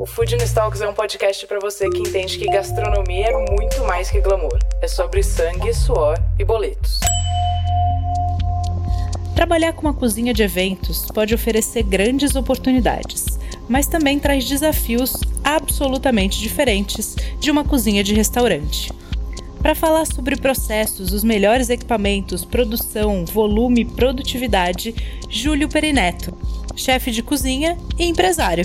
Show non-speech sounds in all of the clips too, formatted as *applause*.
O Food Talks é um podcast para você que entende que gastronomia é muito mais que glamour. É sobre sangue, suor e boletos. Trabalhar com uma cozinha de eventos pode oferecer grandes oportunidades, mas também traz desafios absolutamente diferentes de uma cozinha de restaurante. Para falar sobre processos, os melhores equipamentos, produção, volume produtividade, Júlio Perineto, chefe de cozinha e empresário.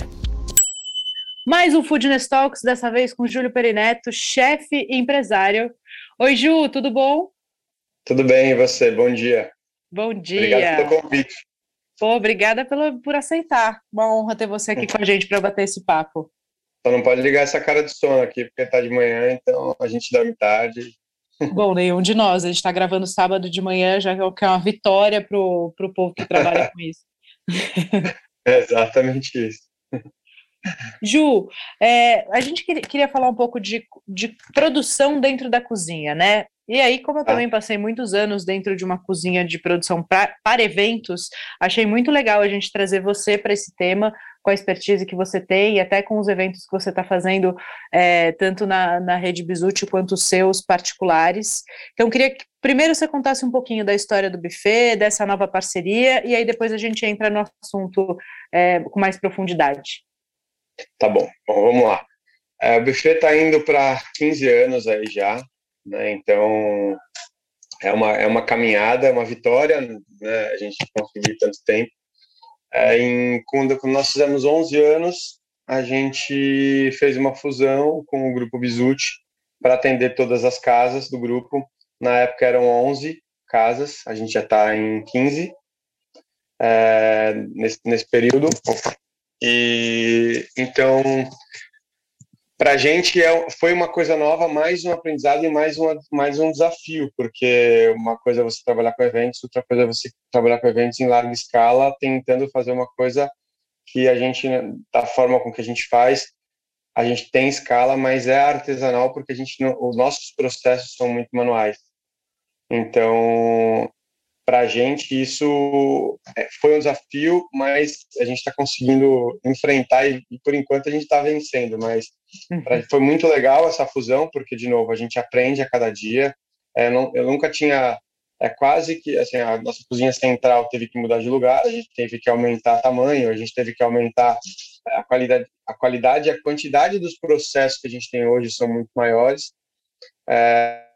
Mais um Foodness Talks, dessa vez com Júlio Perineto, chefe e empresário. Oi, Ju, tudo bom? Tudo bem, e você? Bom dia. Bom dia. Obrigado pelo convite. Pô, obrigada pelo, por aceitar. Uma honra ter você aqui com a gente para bater esse papo. Só não pode ligar essa cara de sono aqui, porque está de manhã, então a gente dorme tarde. Bom, nenhum de nós. A gente está gravando sábado de manhã, já que é uma vitória para o povo que trabalha *laughs* com isso. É exatamente isso. Ju, é, a gente queria falar um pouco de, de produção dentro da cozinha, né? E aí, como eu ah. também passei muitos anos dentro de uma cozinha de produção pra, para eventos, achei muito legal a gente trazer você para esse tema, com a expertise que você tem e até com os eventos que você está fazendo, é, tanto na, na rede Bizuti quanto os seus particulares. Então, queria que primeiro você contasse um pouquinho da história do buffet, dessa nova parceria, e aí depois a gente entra no assunto é, com mais profundidade. Tá bom, bom vamos lá. É, o buffet está indo para 15 anos aí já, né? Então é uma, é uma caminhada, é uma vitória, né? A gente conseguir tanto tempo. É, em, quando, quando nós fizemos 11 anos, a gente fez uma fusão com o grupo Bizuti para atender todas as casas do grupo. Na época eram 11 casas, a gente já está em 15 é, nesse, nesse período. E então, para a gente é, foi uma coisa nova, mais um aprendizado e mais, uma, mais um desafio, porque uma coisa é você trabalhar com eventos, outra coisa é você trabalhar com eventos em larga escala, tentando fazer uma coisa que a gente, da forma com que a gente faz, a gente tem escala, mas é artesanal porque a gente os nossos processos são muito manuais. Então, para a gente isso é, foi um desafio, mas a gente está conseguindo enfrentar e, por enquanto a gente está vencendo. Mas pra, uhum. foi muito legal essa fusão, porque de novo a gente aprende a cada dia. É, não, eu nunca tinha é quase que assim a nossa cozinha central teve que mudar de lugar, a gente teve que aumentar tamanho, a gente teve que aumentar a qualidade, a qualidade e a quantidade dos processos que a gente tem hoje são muito maiores. É,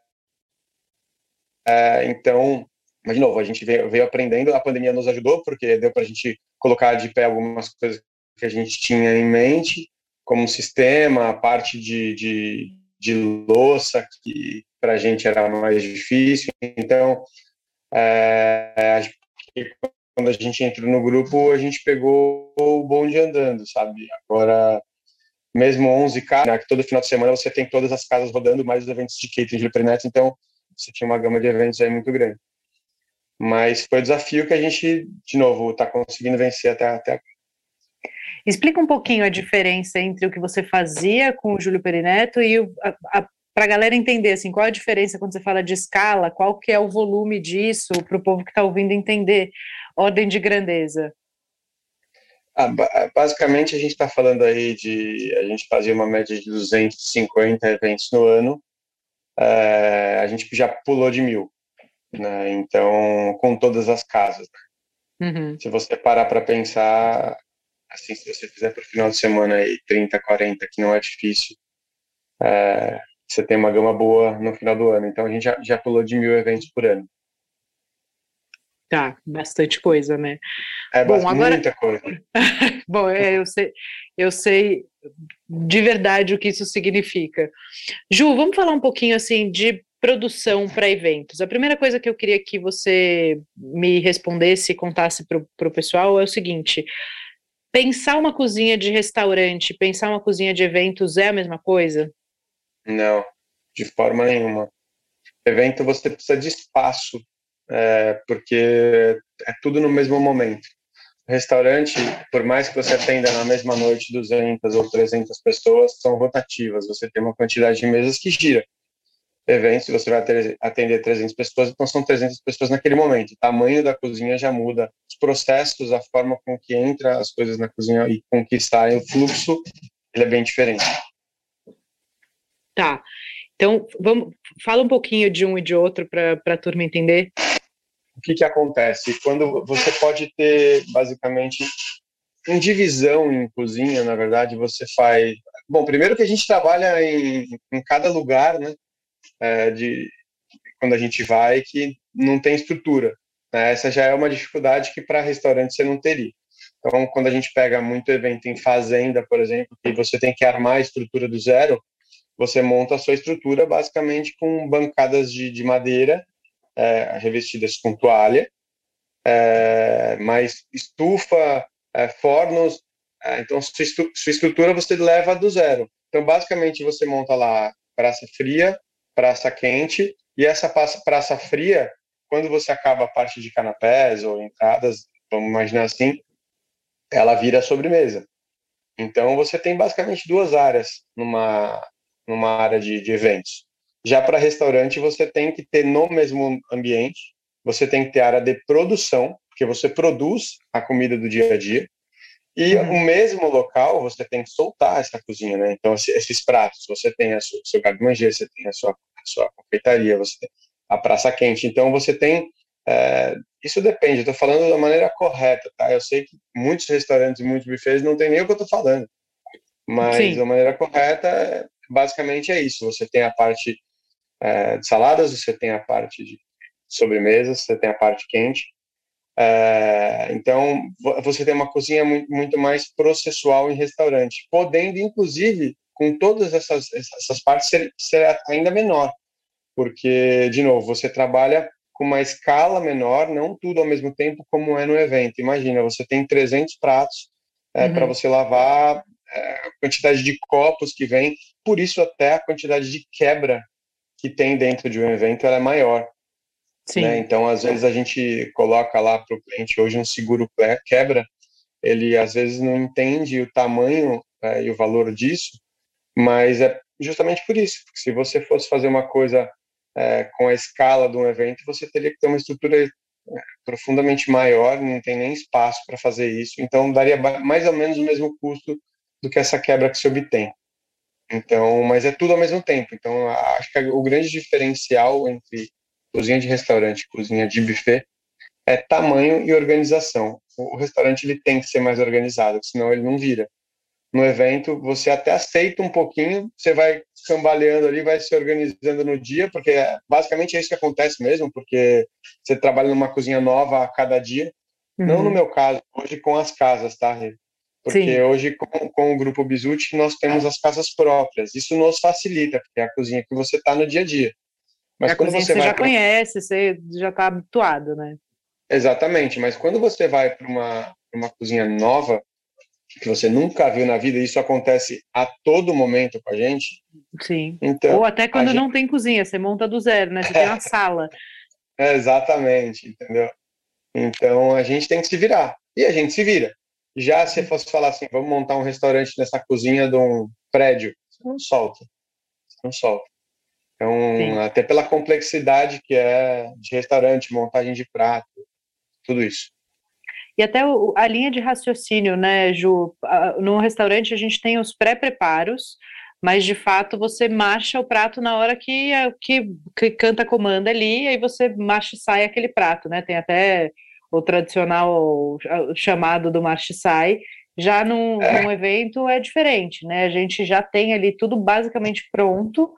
é, então mas, de novo, a gente veio, veio aprendendo, a pandemia nos ajudou, porque deu para a gente colocar de pé algumas coisas que a gente tinha em mente, como sistema, a parte de, de, de louça, que para a gente era mais difícil. Então, é, quando a gente entrou no grupo, a gente pegou o bonde andando, sabe? Agora, mesmo 11K, né, que todo final de semana você tem todas as casas rodando, mais os eventos de catering de Liprenet, então você tinha uma gama de eventos aí muito grande. Mas foi o desafio que a gente, de novo, está conseguindo vencer até, até agora. Explica um pouquinho a diferença entre o que você fazia com o Júlio Perineto e para a galera entender assim, qual a diferença quando você fala de escala, qual que é o volume disso, para o povo que está ouvindo entender, ordem de grandeza. Ah, basicamente a gente está falando aí de, a gente fazia uma média de 250 eventos no ano, é, a gente já pulou de mil né? Então, com todas as casas. Né? Uhum. Se você parar para pensar, assim, se você fizer para o final de semana aí 30, 40, que não é difícil, é, você tem uma gama boa no final do ano. Então, a gente já, já pulou de mil eventos por ano. Tá, bastante coisa, né? É, Bom, agora... muita coisa. *laughs* Bom, é, eu sei, eu sei de verdade o que isso significa. Ju, vamos falar um pouquinho assim de produção para eventos. A primeira coisa que eu queria que você me respondesse e contasse para o pessoal é o seguinte: pensar uma cozinha de restaurante, pensar uma cozinha de eventos é a mesma coisa? Não, de forma nenhuma. Evento você precisa de espaço, é, porque é tudo no mesmo momento. Restaurante, por mais que você atenda na mesma noite 200 ou 300 pessoas, são rotativas. Você tem uma quantidade de mesas que gira. Eventos, você vai atender 300 pessoas, então são 300 pessoas naquele momento. O tamanho da cozinha já muda. Os processos, a forma com que entra as coisas na cozinha e com que sai o fluxo, ele é bem diferente. Tá. Então, vamos, fala um pouquinho de um e de outro para a turma entender. O que, que acontece? Quando você pode ter, basicamente, em divisão em cozinha, na verdade, você faz. Bom, primeiro que a gente trabalha em, em cada lugar, né? É, de, quando a gente vai, que não tem estrutura. Né? Essa já é uma dificuldade que para restaurante você não teria. Então, quando a gente pega muito evento em fazenda, por exemplo, que você tem que armar a estrutura do zero, você monta a sua estrutura basicamente com bancadas de, de madeira é, revestidas com toalha, é, mais estufa, é, fornos. É, então, sua estrutura você leva do zero. Então, basicamente, você monta lá praça fria, praça quente, e essa praça fria, quando você acaba a parte de canapés ou entradas, vamos imaginar assim, ela vira sobremesa. Então, você tem basicamente duas áreas numa, numa área de, de eventos. Já para restaurante, você tem que ter no mesmo ambiente, você tem que ter área de produção, porque você produz a comida do dia a dia, e uhum. o mesmo local você tem que soltar essa cozinha, né? Então, esses pratos, você tem o seu garde-manger, você tem a sua, sua confeitaria, você tem a praça quente. Então, você tem. É, isso depende, estou falando da maneira correta, tá? Eu sei que muitos restaurantes e muitos buffets não tem nem o que eu estou falando, mas Sim. da maneira correta basicamente é isso. Você tem a parte é, de saladas, você tem a parte de sobremesas, você tem a parte quente. É, então, você tem uma cozinha muito, muito, mais processual em restaurante, podendo, inclusive, com todas essas, essas partes, ser, ser ainda menor, porque, de novo, você trabalha com uma escala menor, não tudo ao mesmo tempo, como é no evento. Imagina, você tem 300 pratos é, uhum. para você lavar a quantidade de copos que vem, por isso até a quantidade de quebra que tem dentro de um evento é maior. Sim. Né? Então, às vezes a gente coloca lá para o cliente hoje um seguro quebra, ele às vezes não entende o tamanho é, e o valor disso, mas é justamente por isso. Se você fosse fazer uma coisa é, com a escala de um evento, você teria que ter uma estrutura é, profundamente maior, não tem nem espaço para fazer isso, então daria mais ou menos o mesmo custo do que essa quebra que se obtém. Então, mas é tudo ao mesmo tempo. Então, acho que o grande diferencial entre cozinha de restaurante e cozinha de buffet é tamanho e organização. O restaurante ele tem que ser mais organizado, senão ele não vira. No evento, você até aceita um pouquinho, você vai cambaleando ali, vai se organizando no dia, porque basicamente é isso que acontece mesmo, porque você trabalha numa cozinha nova a cada dia. Uhum. Não no meu caso, hoje com as casas, tá? Porque Sim. hoje, com, com, o Grupo Bizuti, nós temos as casas próprias. Isso nos facilita, porque é a cozinha que você está no dia a dia. Mas a quando você, você já pra... conhece, você já está habituado, né? Exatamente, mas quando você vai para uma, uma cozinha nova, que você nunca viu na vida, e isso acontece a todo momento com a gente. Sim. Então, Ou até quando gente... não tem cozinha, você monta do zero, né? Você tem uma sala. É, *laughs* exatamente, entendeu? Então a gente tem que se virar. E a gente se vira. Já se fosse falar assim, vamos montar um restaurante nessa cozinha de um prédio, você não solta. Você não solta. Então, Sim. até pela complexidade que é de restaurante, montagem de prato, tudo isso. E até o, a linha de raciocínio, né, Ju? No restaurante a gente tem os pré-preparos, mas de fato você marcha o prato na hora que, que, que canta a comanda ali, aí você marcha e sai aquele prato, né? Tem até o tradicional chamado do March Sai, já num, é. num evento é diferente, né? A gente já tem ali tudo basicamente pronto,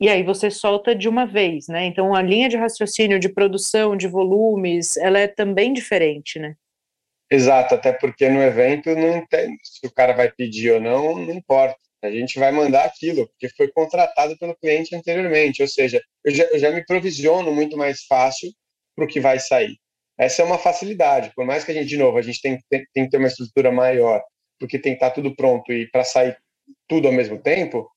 e aí você solta de uma vez, né? Então a linha de raciocínio de produção, de volumes, ela é também diferente, né? Exato, até porque no evento não tem, se o cara vai pedir ou não, não importa. A gente vai mandar aquilo, porque foi contratado pelo cliente anteriormente, ou seja, eu já, eu já me provisiono muito mais fácil para o que vai sair. Essa é uma facilidade, por mais que a gente, de novo, a gente tem, tem, tem que ter uma estrutura maior, porque tem que estar tudo pronto e para sair tudo ao mesmo tempo,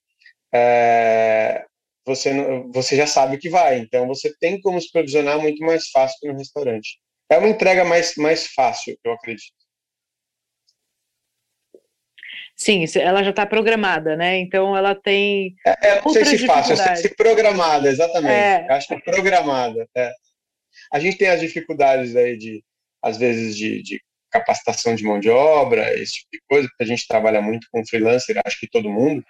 é, você, você já sabe o que vai. Então, você tem como se provisionar muito mais fácil que no restaurante. É uma entrega mais, mais fácil, eu acredito. Sim, ela já está programada, né? Então ela tem. É, é não sei se fácil, sei se programada, exatamente. É. Acho que é programada. É. A gente tem as dificuldades aí de, às vezes, de, de, capacitação de mão de obra, esse tipo de coisa, porque a gente trabalha muito com freelancer, acho que todo mundo,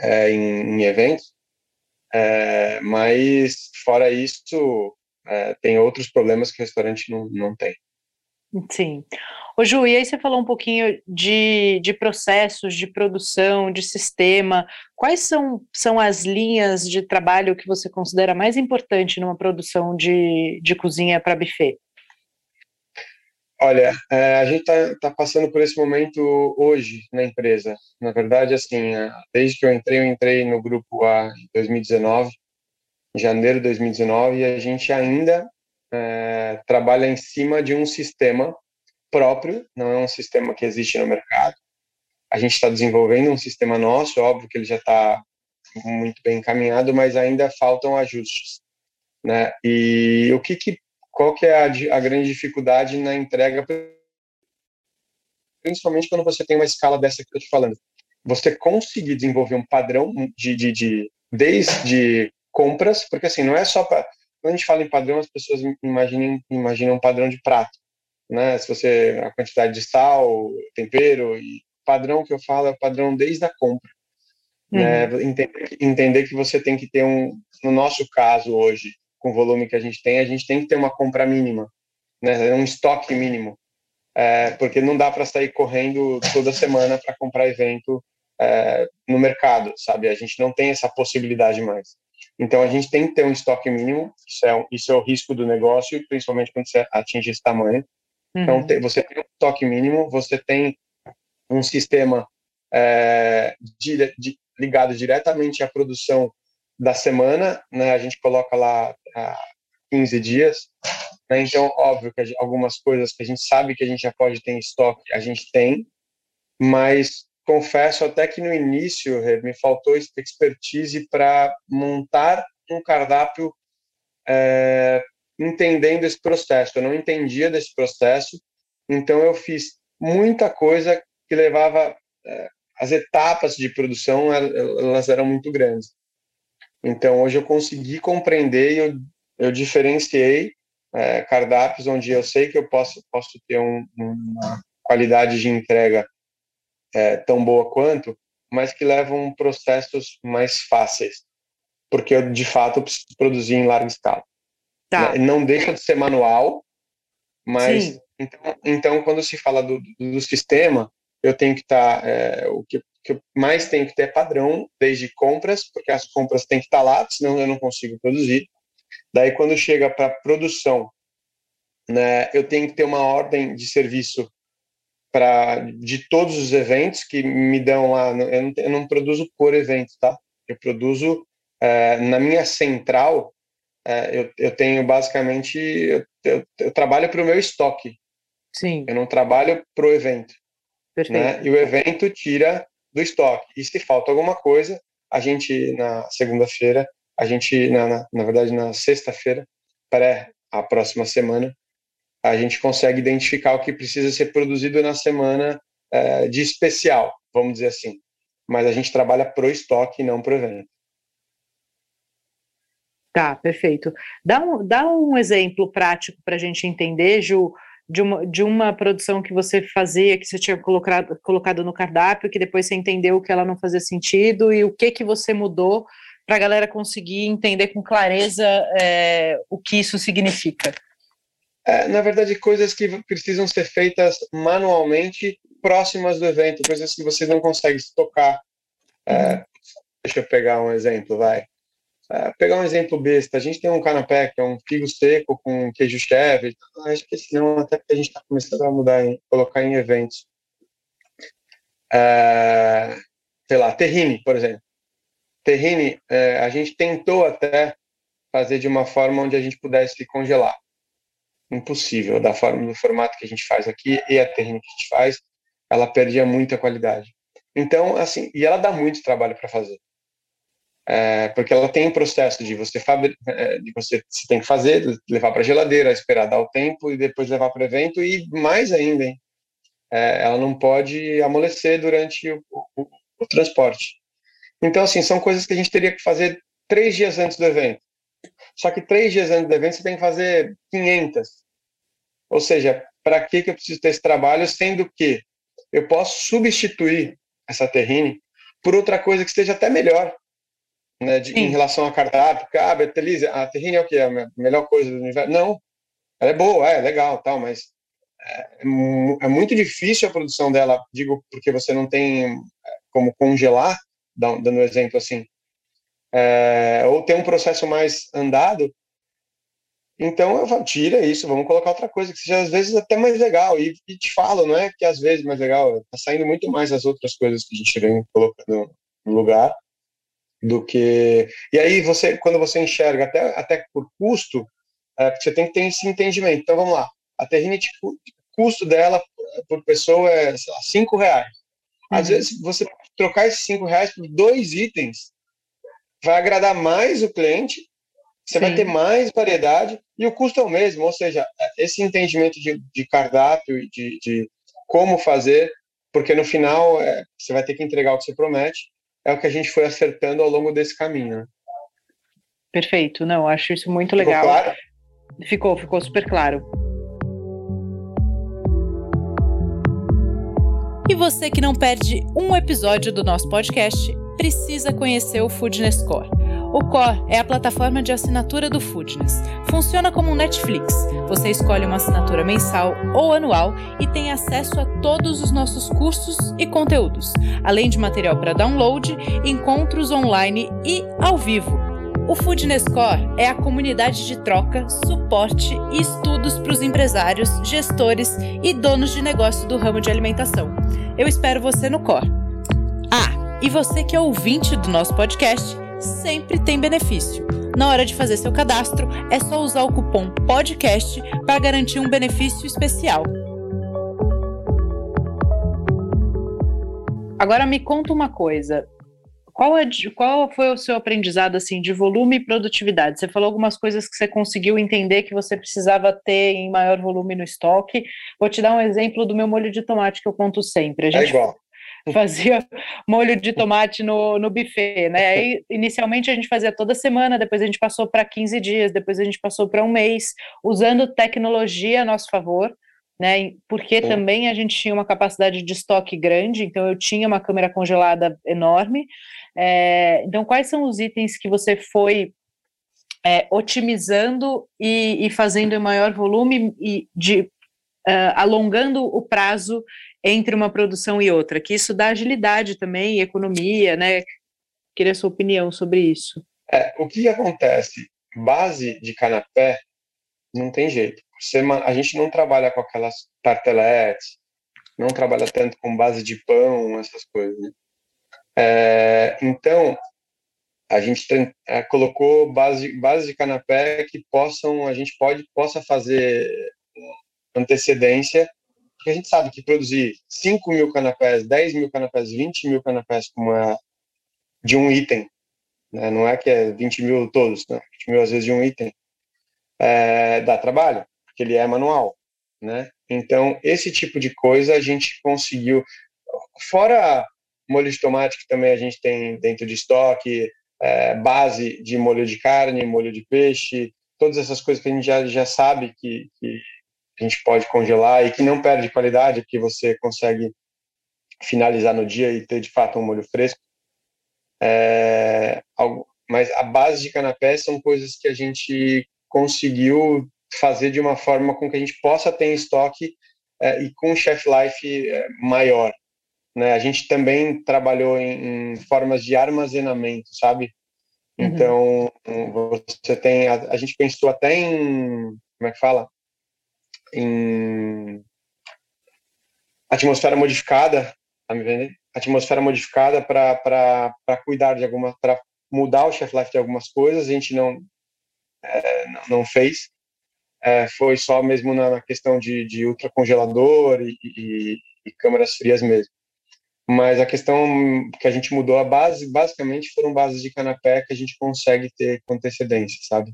é, em, em, eventos. É, mas, fora isso, é, tem outros problemas que o restaurante não, não tem. Sim. Ô Ju, e aí você falou um pouquinho de, de processos, de produção, de sistema. Quais são, são as linhas de trabalho que você considera mais importante numa produção de, de cozinha para buffet? Olha, é, a gente está tá passando por esse momento hoje na empresa. Na verdade, assim, é, desde que eu entrei, eu entrei no grupo A em 2019, em janeiro de 2019, e a gente ainda é, trabalha em cima de um sistema próprio, não é um sistema que existe no mercado. A gente está desenvolvendo um sistema nosso, óbvio que ele já está muito bem encaminhado, mas ainda faltam ajustes, né? E o que, que qual que é a, a grande dificuldade na entrega, principalmente quando você tem uma escala dessa que eu estou te falando? Você conseguir desenvolver um padrão de, de, de desde compras, porque assim não é só para quando a gente fala em padrão, as pessoas imaginam, imaginam um padrão de prato né? Se você a quantidade de sal, tempero e padrão que eu falo é o padrão desde a compra. Né? Uhum. Né? Entender, entender que você tem que ter um, no nosso caso hoje, com o volume que a gente tem, a gente tem que ter uma compra mínima, né? Um estoque mínimo, é, porque não dá para sair correndo toda semana para comprar evento é, no mercado, sabe? A gente não tem essa possibilidade mais. Então a gente tem que ter um estoque mínimo. Isso é, isso é o risco do negócio, principalmente quando você atinge esse tamanho. Então, uhum. você tem um toque mínimo, você tem um sistema é, de, de, ligado diretamente à produção da semana, né? A gente coloca lá a 15 dias. Né? Então, óbvio que algumas coisas que a gente sabe que a gente já pode ter em estoque, a gente tem, mas confesso até que no início me faltou expertise para montar um cardápio é, entendendo esse processo. Eu não entendia desse processo, então eu fiz muita coisa que levava é, as etapas de produção elas eram muito grandes. Então hoje eu consegui compreender e eu, eu diferenciei é, cardápios onde eu sei que eu posso posso ter um, uma qualidade de entrega é, tão boa quanto, mas que levam processos mais fáceis, porque eu de fato preciso produzir em larga escala. Tá. Né? Não deixa de ser manual, mas então, então, quando se fala do, do sistema, eu tenho que estar tá, é, o que, que mais tem que ter é padrão, desde compras, porque as compras têm que estar lá, senão eu não consigo produzir. Daí, quando chega para produção, né, eu tenho que ter uma ordem de serviço para de todos os eventos que me dão lá. Eu não, eu não produzo por evento, tá? Eu produzo é, na minha central é, eu, eu tenho basicamente, eu, eu, eu trabalho para o meu estoque. Sim. Eu não trabalho para o evento. Perfeito. Né? E o evento tira do estoque. E se falta alguma coisa, a gente, na segunda-feira, a gente, na, na, na verdade, na sexta-feira, pré a próxima semana, a gente consegue identificar o que precisa ser produzido na semana é, de especial, vamos dizer assim. Mas a gente trabalha pro estoque e não pro evento. Tá, perfeito. Dá um, dá um exemplo prático para a gente entender, Ju, de uma, de uma produção que você fazia, que você tinha colocado, colocado no cardápio, que depois você entendeu que ela não fazia sentido e o que que você mudou para a galera conseguir entender com clareza é, o que isso significa. É, na verdade, coisas que precisam ser feitas manualmente próximas do evento, coisas que você não consegue tocar. É, deixa eu pegar um exemplo, vai. É, pegar um exemplo besta, a gente tem um canapé que é um figo seco com queijo cheddar, acho que esse não, até porque a gente está começando a mudar, em, colocar em eventos. É, sei lá, terrine, por exemplo. Terrine, é, a gente tentou até fazer de uma forma onde a gente pudesse congelar. Impossível, da forma, do formato que a gente faz aqui e a terrine que a gente faz, ela perdia muita qualidade. Então, assim, e ela dá muito trabalho para fazer. É, porque ela tem um processo de você é, de você se tem que fazer, levar para a geladeira, esperar dar o tempo e depois levar para o evento e mais ainda, hein? É, ela não pode amolecer durante o, o, o, transporte. Então, assim, são coisas que a gente teria que fazer três dias antes do evento. Só que três dias antes do evento você tem que fazer 500. Ou seja, para que, que eu preciso ter esse trabalho, sendo que eu posso substituir essa terrine por outra coisa que esteja até melhor né, de, em relação a cardápio, ah, Betelise, a terrine é o que? É a melhor coisa do universo? Não, ela é boa, é legal, tal, mas é, é, muito difícil a produção dela, digo, porque você não tem é, como congelar, dando um exemplo assim, é, ou tem um processo mais andado, então eu falo, tira isso, vamos colocar outra coisa que seja às vezes até mais legal. E, e te falo, não é que às vezes mais legal, tá saindo muito mais as outras coisas que a gente vem colocando no lugar do que. E aí você, quando você enxerga até, até por custo, é, você tem que ter esse entendimento. Então vamos lá, a terrine, tipo, o custo dela por pessoa é sei lá, cinco reais. Às uhum. vezes você trocar esses cinco reais por dois itens vai agradar mais o cliente, você Sim. vai ter mais variedade e o custo é o mesmo. Ou seja, esse entendimento de, de cardápio e de, de como fazer, porque no final é, você vai ter que entregar o que você promete é o que a gente foi acertando ao longo desse caminho. Né? Perfeito, não, acho isso muito legal. Ficou, claro? ficou, ficou super claro. E você que não perde um episódio do nosso podcast, precisa conhecer o Foodness Core. O Core é a plataforma de assinatura do Foodness. Funciona como um Netflix. Você escolhe uma assinatura mensal ou anual e tem acesso a todos os nossos cursos e conteúdos, além de material para download, encontros online e ao vivo. O Foodness Core é a comunidade de troca, suporte e estudos para os empresários, gestores e donos de negócio do ramo de alimentação. Eu espero você no Core. Ah, e você que é ouvinte do nosso podcast, sempre tem benefício. Na hora de fazer seu cadastro, é só usar o cupom PODCAST para garantir um benefício especial. Agora me conta uma coisa. Qual, é, qual foi o seu aprendizado assim de volume e produtividade? Você falou algumas coisas que você conseguiu entender que você precisava ter em maior volume no estoque. Vou te dar um exemplo do meu molho de tomate que eu conto sempre. A é gente, é igual. *laughs* fazia molho de tomate no, no buffet, né? *laughs* Aí, inicialmente a gente fazia toda semana, depois a gente passou para 15 dias, depois a gente passou para um mês, usando tecnologia a nosso favor, né? Porque também a gente tinha uma capacidade de estoque grande, então eu tinha uma câmera congelada enorme. É, então, quais são os itens que você foi é, otimizando e, e, fazendo em maior volume e de uh, alongando o prazo entre uma produção e outra, que isso dá agilidade também, economia, né? Queria a sua opinião sobre isso. É, o que acontece? Base de canapé não tem jeito. a gente não trabalha com aquelas tarteletes, não trabalha tanto com base de pão, essas coisas. Né? É, então, a gente tem, é, colocou base, base de canapé que possam, a gente pode possa fazer antecedência porque a gente sabe que produzir 5 mil canapés, 10 mil canapés, 20 mil canapés como é de um item, né? não é que é 20 mil todos, não, 20 mil às vezes de um item, é, dá trabalho, porque ele é manual, né? Então, esse tipo de coisa a gente conseguiu, fora molho de tomate que também a gente tem dentro de estoque, é, base de molho de carne, molho de peixe, todas essas coisas que a gente já, já sabe que, que a gente pode congelar e que não perde qualidade, que você consegue finalizar no dia e ter de fato um molho fresco. É, mas a base de canapé são coisas que a gente conseguiu fazer de uma forma com que a gente possa ter em estoque é, e com chef life é, maior. Né? A gente também trabalhou em, em formas de armazenamento, sabe? Uhum. Então, você tem. A, a, gente pensou até em. Como é que fala? Em atmosfera modificada, tá me vendo? Atmosfera modificada para cuidar de alguma, para mudar o chef life de algumas coisas, a gente não é, não fez. É, foi só mesmo na, questão de, de ultracongelador e, e, e câmaras frias mesmo. mas a questão que a gente mudou a base, basicamente foram bases de canapé que a gente consegue ter com antecedência, sabe?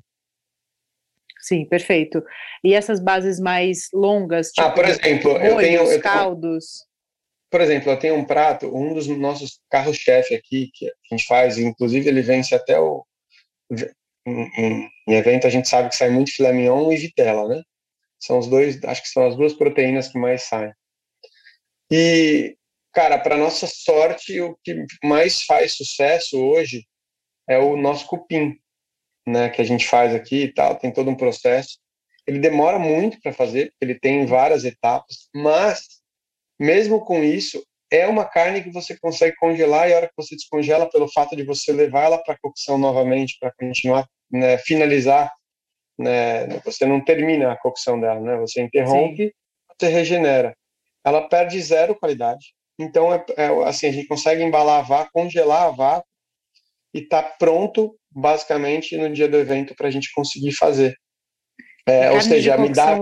Sim, perfeito. E essas bases mais longas, tipo, ah, por exemplo, molhos, eu tenho eu caldos. Por exemplo, eu tenho um prato, um dos nossos carros-chefe aqui que a gente faz, inclusive ele vence até o em, em, evento a gente sabe que sai muito filé mignon e vitela, né? São os dois, acho que são as duas proteínas que mais saem. E cara, para nossa sorte, o que mais faz sucesso hoje é o nosso cupim, né, que a gente faz aqui e tal, tem todo um processo. Ele demora muito para fazer, ele tem várias etapas, mas mesmo com isso, é uma carne que você consegue congelar e a hora que você descongela, pelo fato de você levar ela para cocção novamente, para continuar, né, finalizar, né, você não termina a cocção dela, né, você interrompe, Sim. você regenera. Ela perde zero qualidade. Então, é, é, assim, a gente consegue embalar a vácuo, congelar a vácuo e tá pronto, basicamente, no dia do evento para a gente conseguir fazer. É, ou seja, me dá.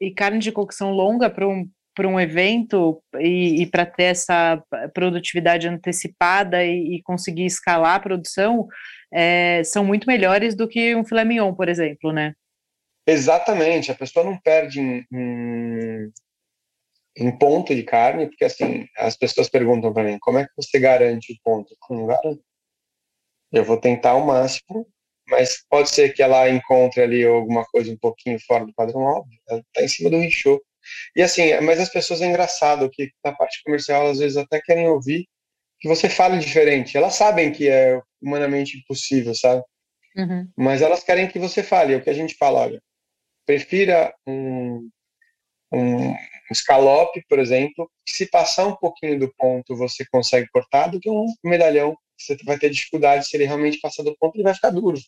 E carne de cocção longa para um, para um evento e, e para ter essa produtividade antecipada e, e conseguir escalar a produção é, são muito melhores do que um filé mignon, por exemplo, né? Exatamente, a pessoa não perde em, em, em ponto de carne, porque assim, as pessoas perguntam para mim, como é que você garante o ponto? Não garanto. Eu vou tentar ao máximo, mas pode ser que ela encontre ali alguma coisa um pouquinho fora do padrão óbvio, ela está em cima do rinchô. E assim, mas as pessoas é engraçado que na parte comercial às vezes até querem ouvir que você fale diferente. Elas sabem que é humanamente impossível, sabe? Uhum. Mas elas querem que você fale. É o que a gente fala, olha, prefira um, um escalope, por exemplo, que se passar um pouquinho do ponto você consegue cortar, do que um medalhão você vai ter dificuldade se ele realmente passar do ponto, ele vai ficar duro.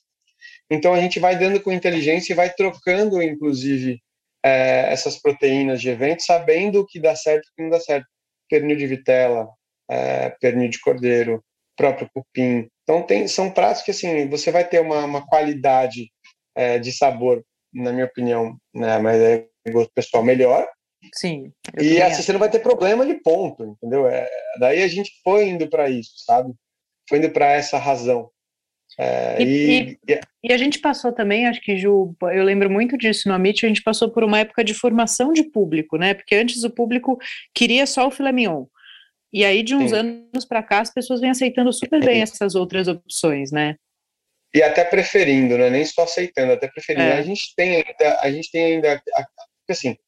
Então a gente vai dando com inteligência e vai trocando, inclusive, é, essas proteínas de evento, sabendo o que dá certo e o que não dá certo. Pernil de vitela, é, pernil de cordeiro, próprio cupim. Então, tem, são pratos que, assim, você vai ter uma, uma qualidade é, de sabor, na minha opinião, né, mas é gosto pessoal melhor. Sim. E assim, você não vai ter problema de ponto, entendeu? É, daí a gente foi indo para isso, sabe? Foi indo para essa razão. É, e, e, e, a gente passou também, acho que, Ju, eu lembro muito disso no Amit, a gente passou por uma época de formação de público, né? Porque antes o público queria só o filé mignon. E aí, de uns Sim. anos para cá, as pessoas vêm aceitando super bem essas outras opções, né? E até preferindo, né? Nem só aceitando, até preferindo. É. A gente tem ainda, a gente tem ainda, assim,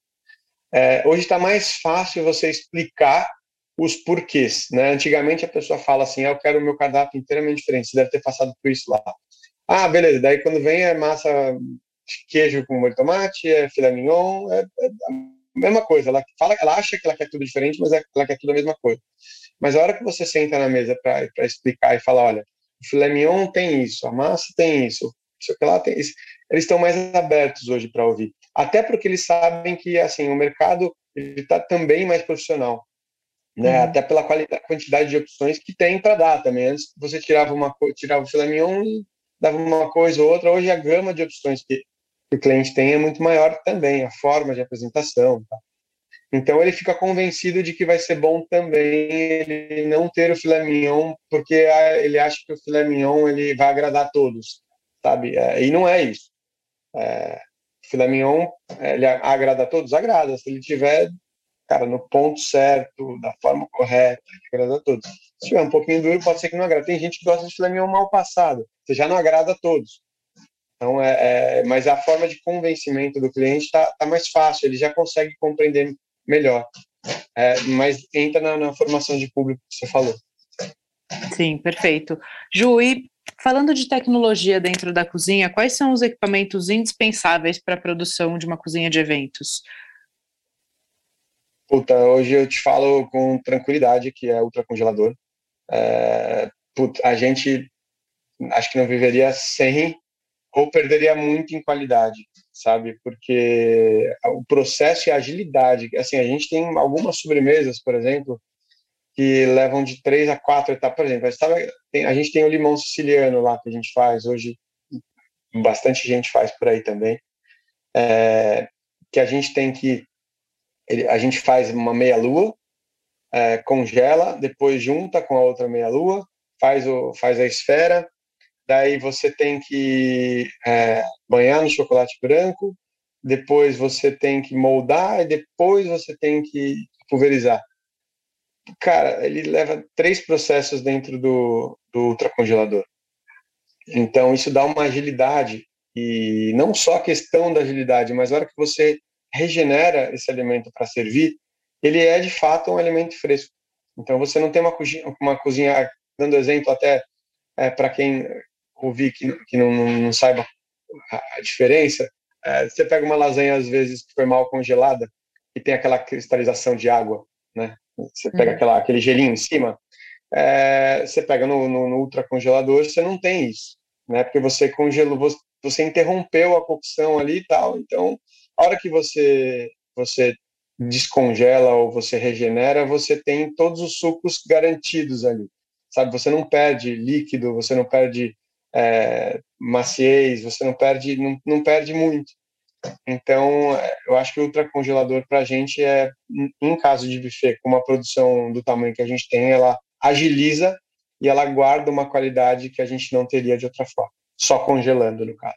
é, hoje está mais fácil você explicar os porquês, né? Antigamente a pessoa fala assim, ah, eu quero o meu cardápio inteiramente diferente, você deve ter passado por isso lá. Ah, beleza, daí quando vem é massa queijo com molho de tomate, é filé mignon, é, é, a mesma coisa, ela fala, ela acha que ela quer tudo diferente, mas é, ela quer tudo a mesma coisa. Mas a hora que você senta na mesa para explicar e falar, olha, o filé mignon tem isso, a massa tem isso, isso que lá tem isso, eles estão mais abertos hoje para ouvir. Até porque eles sabem que assim o mercado está também mais profissional né? Uhum. Até pela qualidade, quantidade de opções que tem para dar também. Antes você tirava uma tirava o filé mignon e dava uma coisa ou outra. Hoje a gama de opções que, que o cliente tem é muito maior também, a forma de apresentação. Tá? Então ele fica convencido de que vai ser bom também ele não ter o filé mignon, porque ele acha que o filé mignon ele vai agradar a todos, sabe? É, e não é isso. É, o filé mignon ele agrada a todos, agrada. Se ele tiver cara, no ponto certo, da forma correta, que agrada a todos. Se tiver um pouquinho duro, pode ser que não agrade. Tem gente que gosta de filé mignon mal passado, você já não agrada a todos. Então, é, é mas a forma de convencimento do cliente está tá mais fácil, ele já consegue compreender melhor. É, mas entra na, na, formação de público que você falou. Sim, perfeito. Ju, e falando de tecnologia dentro da cozinha, quais são os equipamentos indispensáveis para a produção de uma cozinha de eventos? Puta, hoje eu te falo com tranquilidade que é ultracongelador. É, puta, a gente acho que não viveria sem ou perderia muito em qualidade, sabe? Porque o processo e a agilidade, assim, a gente tem algumas sobremesas, por exemplo, que levam de três a quatro etapas. Por exemplo, a gente tem o limão siciliano lá que a gente faz hoje, bastante gente faz por aí também, é, que a gente tem que ele, a gente faz uma meia-lua, é, congela, depois junta com a outra meia-lua, faz, o, faz a esfera, daí você tem que é, banhar no chocolate branco, depois você tem que moldar e depois você tem que pulverizar. Cara, ele leva três processos dentro do, do ultracongelador. Então, isso dá uma agilidade, e não só a questão da agilidade, mas a hora que você regenera esse alimento para servir, ele é de fato um alimento fresco. Então você não tem uma cozinha, uma cozinha dando exemplo até é, para quem ouvir que, que não, não, saiba a, diferença, é, você pega uma lasanha às vezes que foi mal congelada e tem aquela cristalização de água, né? Você pega uhum. aquela, aquele gelinho em cima, é, você pega no, no, no ultracongelador, você não tem isso, né? Porque você congelou, você, você interrompeu a cocção ali e tal, então a hora que você você descongela ou você regenera, você tem todos os sucos garantidos ali, sabe? Você não perde líquido, você não perde é, maciez, você não perde, não, não perde muito. Então, eu acho que o ultracongelador para a gente é, em caso de buffet, com uma produção do tamanho que a gente tem, ela agiliza e ela guarda uma qualidade que a gente não teria de outra forma, só congelando, no caso.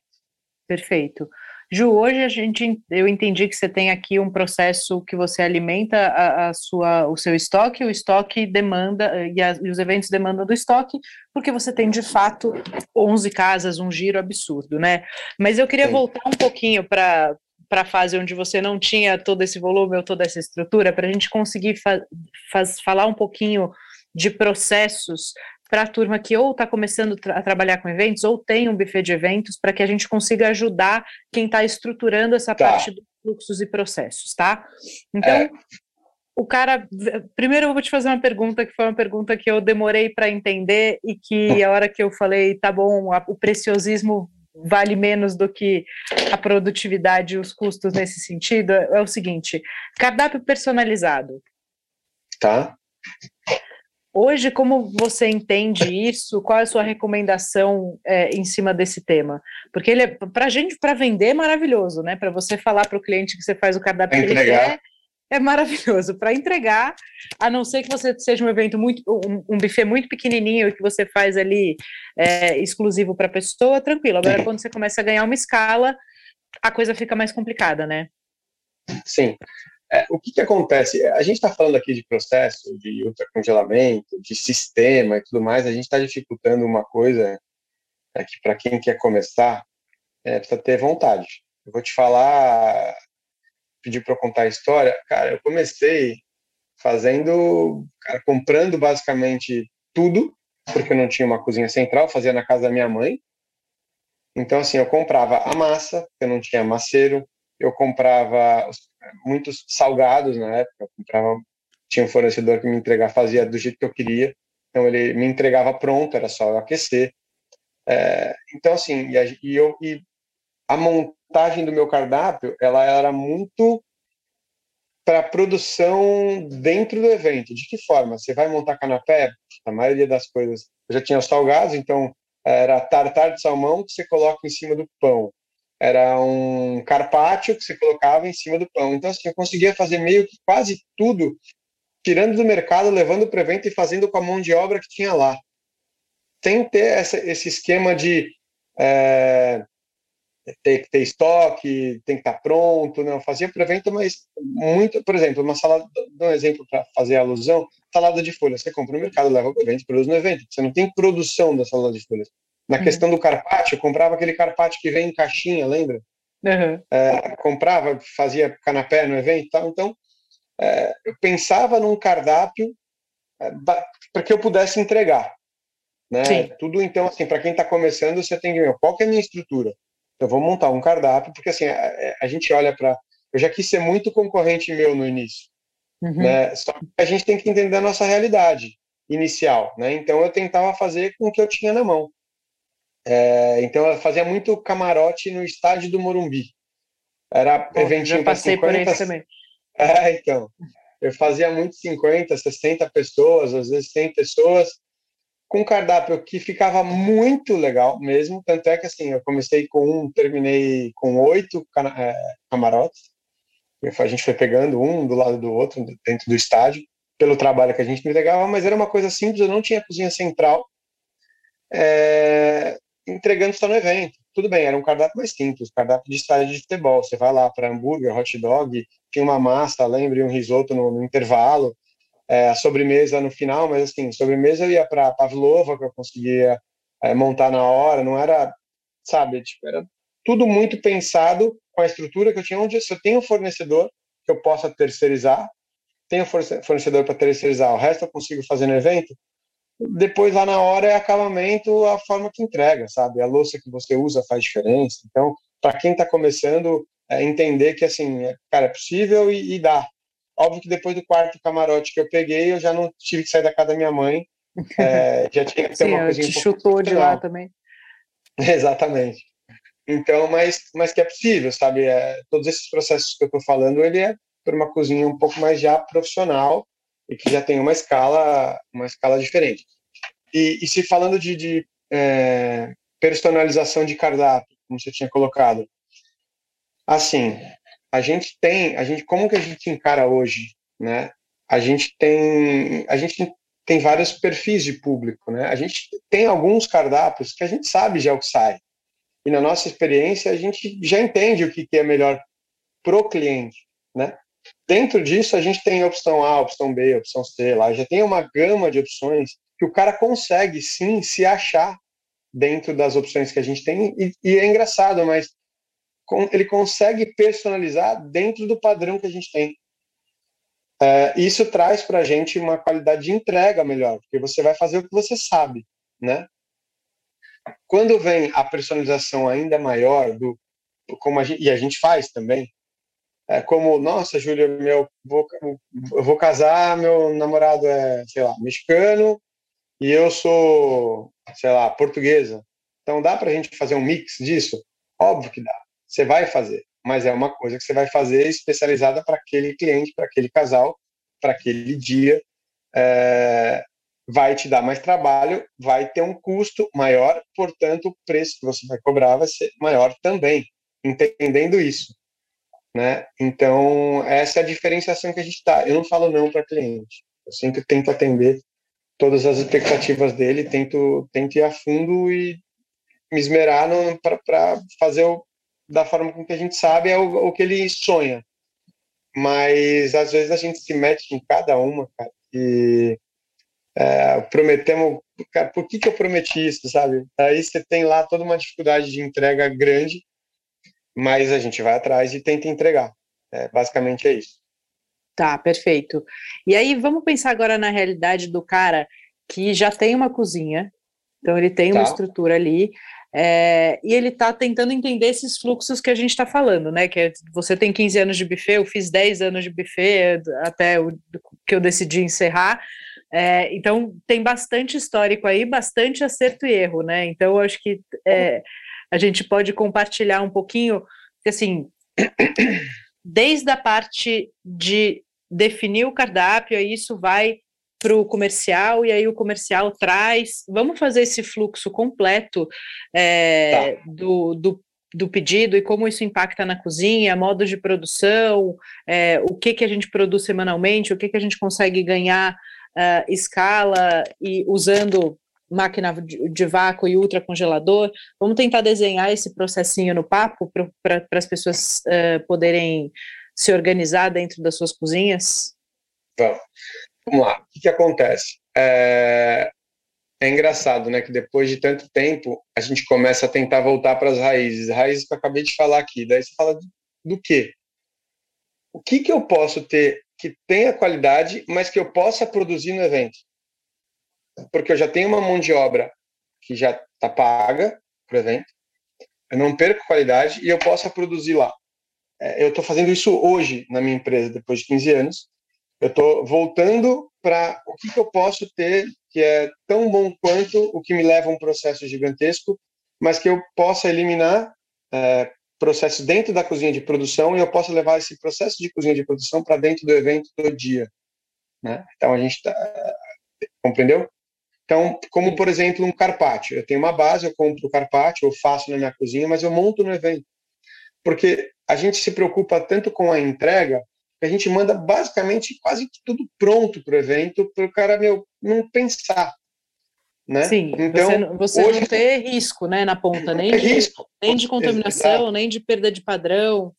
Perfeito. Ju, hoje a gente, eu entendi que você tem aqui um processo que você alimenta a, a sua, o seu estoque, o estoque demanda, e, a, e, os eventos demandam do estoque, porque você tem de fato 11 casas, um giro absurdo, né? Mas eu queria Sim. voltar um pouquinho para para a fase onde você não tinha todo esse volume ou toda essa estrutura, para a gente conseguir fa faz, falar um pouquinho de processos para a turma que ou está começando a trabalhar com eventos ou tem um buffet de eventos, para que a gente consiga ajudar quem está estruturando essa tá. parte dos fluxos e processos, tá? Então, é. o cara. Primeiro, eu vou te fazer uma pergunta que foi uma pergunta que eu demorei para entender e que a hora que eu falei, tá bom, o preciosismo vale menos do que a produtividade e os custos nesse sentido, é o seguinte: cardápio personalizado. Tá. Hoje, como você entende isso? Qual é a sua recomendação é, em cima desse tema? Porque ele é, para gente, para vender, é maravilhoso, né? Para você falar para o cliente que você faz o cardápio que ele quer, é maravilhoso. Para entregar, a não ser que você seja um evento muito, um, um buffet muito pequenininho que você faz ali é, exclusivo para a pessoa, tranquilo. Agora, quando você começa a ganhar uma escala, a coisa fica mais complicada, né? Sim. É, o que, que acontece? A gente está falando aqui de processo, de ultracongelamento, de sistema e tudo mais, a gente está dificultando uma coisa é, que, para quem quer começar, é, precisa ter vontade. Eu vou te falar, pedir para contar a história. Cara, eu comecei fazendo, cara, comprando basicamente tudo, porque eu não tinha uma cozinha central, fazia na casa da minha mãe. Então, assim, eu comprava a massa, eu não tinha maceiro, eu comprava muitos salgados na época, eu comprava, tinha um fornecedor que me entregava, fazia do jeito que eu queria, então ele me entregava pronto, era só eu aquecer. É, então, assim, e, a, e, eu, e a montagem do meu cardápio, ela era muito para produção dentro do evento. De que forma? Você vai montar canapé? A maioria das coisas. Eu já tinha os salgados, então era tartar de salmão que você coloca em cima do pão era um carpaccio que você colocava em cima do pão. Então, assim, eu conseguia fazer meio que quase tudo, tirando do mercado, levando para o evento e fazendo com a mão de obra que tinha lá. Sem ter essa, esse esquema de é, ter que ter estoque, tem que estar tá pronto, não. Eu fazia para o evento, mas muito, por exemplo, uma salada, dou um exemplo para fazer alusão, salada de folhas. Você compra no mercado, leva para o evento, produz no evento. Você não tem produção da salada de folhas. Na uhum. questão do carpaccio, eu comprava aquele carpaccio que vem em caixinha, lembra? Uhum. É, comprava, fazia canapé no evento e tal. Então, é, eu pensava num cardápio é, para que eu pudesse entregar. Né? Tudo, então, assim, para quem está começando, você tem que ver qual que é a minha estrutura. Eu vou montar um cardápio, porque assim, a, a gente olha para. Eu já quis ser muito concorrente meu no início. Uhum. Né? Só que a gente tem que entender a nossa realidade inicial. Né? Então, eu tentava fazer com o que eu tinha na mão. É, então ela fazia muito camarote no estádio do Morumbi. Era Bom, eventinho já passei 50, por isso também. *laughs* É, então. Eu fazia muito 50, 60 pessoas, às vezes 100 pessoas, com cardápio que ficava muito legal mesmo. Tanto é que assim, eu comecei com um, terminei com oito é, camarotes. A gente foi pegando um do lado do outro, dentro do estádio. pelo trabalho que a gente entregava, mas era uma coisa simples, eu não tinha cozinha central, é, entregando só no evento. Tudo bem, era um cardápio mais simples, cardápio de estádio de futebol. Você vai lá para hambúrguer, hot dog, tinha uma massa, lembre um risoto no, no intervalo, é, a sobremesa no final, mas assim, sobremesa eu ia para pavlova, que eu conseguia é, montar na hora, não era, sabe, tipo, era tudo muito pensado com a estrutura que eu tinha, onde se eu tenho um fornecedor que eu possa terceirizar, tenho fornecedor para terceirizar, o resto eu consigo fazer no evento, depois lá na hora é acabamento a forma que entrega, sabe? A louça que você usa faz diferença. Então, para quem está começando, é entender que assim, é, cara, é possível e, e, dá. Óbvio que depois do quarto camarote que eu peguei, eu já não tive que sair da casa da minha mãe. É, já tinha que ter *laughs* Sim, uma coisinha. Te um chutou de lá também. *laughs* Exatamente. Então, mas, mas que é possível, sabe? É, todos esses processos que eu estou falando, ele é por uma cozinha um pouco mais já profissional e que já tem uma escala, uma escala diferente. E, e se falando de, de é, personalização de cardápio, como você tinha colocado, assim, a gente tem, a gente, como que a gente encara hoje, né? A gente tem, a gente tem vários perfis de público, né? A gente tem alguns cardápios que a gente sabe já o que sai. E na nossa experiência, a gente já entende o que é melhor pro cliente, né? Dentro disso, a gente tem opção A, opção B, opção C, lá já tem uma gama de opções que o cara consegue sim se achar dentro das opções que a gente tem. E, e é engraçado, mas com, ele consegue personalizar dentro do padrão que a gente tem. É, isso traz para a gente uma qualidade de entrega melhor, porque você vai fazer o que você sabe, né? Quando vem a personalização ainda maior do como a gente, e a gente faz também, é como, nossa, Júlia, meu, vou, eu vou casar, meu namorado é, sei lá, mexicano e eu sou, sei lá, portuguesa. Então dá para a gente fazer um mix disso? Óbvio que dá. Você vai fazer, mas é uma coisa que você vai fazer especializada para aquele cliente, para aquele casal, para aquele dia. É, vai te dar mais trabalho, vai ter um custo maior, portanto, o preço que você vai cobrar vai ser maior também, entendendo isso. Né? Então, essa é a diferenciação que a gente está. Eu não falo não para cliente. Eu sempre tento atender todas as expectativas dele, tento, tento ir a fundo e me esmerar para fazer o, da forma com que a gente sabe é o, o, que ele sonha. Mas às vezes a gente se mete em cada uma, cara, e é, prometemos, cara, por que, que eu prometi isso, sabe? Aí você tem lá toda uma dificuldade de entrega grande mas a gente vai atrás e tenta entregar. É, basicamente é isso. Tá, perfeito. E aí vamos pensar agora na realidade do cara que já tem uma cozinha, então ele tem tá. uma estrutura ali, é, e ele está tentando entender esses fluxos que a gente está falando, né? Que é, você tem 15 anos de buffet, eu fiz 10 anos de buffet até o, que eu decidi encerrar. É, então tem bastante histórico aí, bastante acerto e erro, né? Então eu acho que é, a gente pode compartilhar um pouquinho, assim, *clears throat* desde a parte de definir o cardápio, aí isso vai para o comercial e aí o comercial traz. Vamos fazer esse fluxo completo é, tá. do, do, do, pedido e como isso impacta na cozinha, modo de produção, é, o que, que a gente produz semanalmente, o que, que a gente consegue ganhar uh, escala e usando máquina de vácuo e ultracongelador. Vamos tentar desenhar esse processinho no papo para as pessoas uh, poderem se organizar dentro das suas cozinhas? Vamos. Vamos lá. O que, que acontece? É... é... engraçado, né? Que depois de tanto tempo, a gente começa a tentar voltar para as raízes. Raízes que eu acabei de falar aqui. Daí você fala do quê? O que, que eu posso ter que tenha qualidade, mas que eu possa produzir no evento? Porque eu já tenho uma mão de obra que já está paga para o evento, eu não perco qualidade e eu possa produzir lá. É, eu estou fazendo isso hoje na minha empresa, depois de 15 anos. Eu estou voltando para o que, que, eu posso ter que é tão bom quanto o que me leva a um processo gigantesco, mas que eu possa eliminar é, processos dentro da cozinha de produção e eu possa levar esse processo de cozinha de produção para dentro do evento do dia. Né? Então a gente está. Compreendeu? Então, como por exemplo um carpaccio, eu tenho uma base, eu compro o carpaccio, eu faço na minha cozinha, mas eu monto no evento. Porque a gente se preocupa tanto com a entrega A gente manda basicamente quase tudo pronto para o evento, para o cara meu, não pensar. Né? Sim, então, você, você hoje, não ter risco né, na ponta, nem, de, risco. nem de contaminação, Exato. nem de perda de padrão.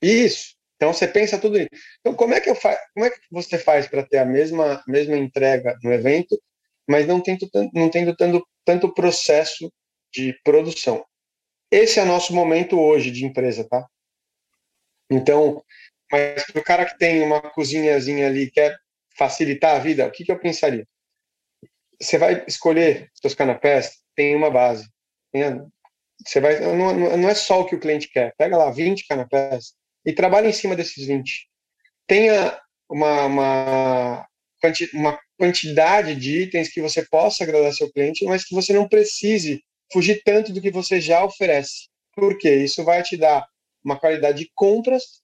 Isso. Então você pensa tudo isso. Então como é que eu fa como é que você faz para ter a mesma mesma entrega no evento, mas não tendo não tendo tanto tanto processo de produção? Esse é nosso momento hoje de empresa, tá? Então, mas para o cara que tem uma cozinhazinha ali, quer facilitar a vida, o que, que eu pensaria? Você vai escolher seus canapés, tem uma base. Tem, você vai, não, não é só o que o cliente quer. Pega lá 20 canapés e trabalha em cima desses 20. Tenha uma, uma, uma quantidade de itens que você possa agradar seu cliente, mas que você não precise fugir tanto do que você já oferece. Por quê? Isso vai te dar uma qualidade de compras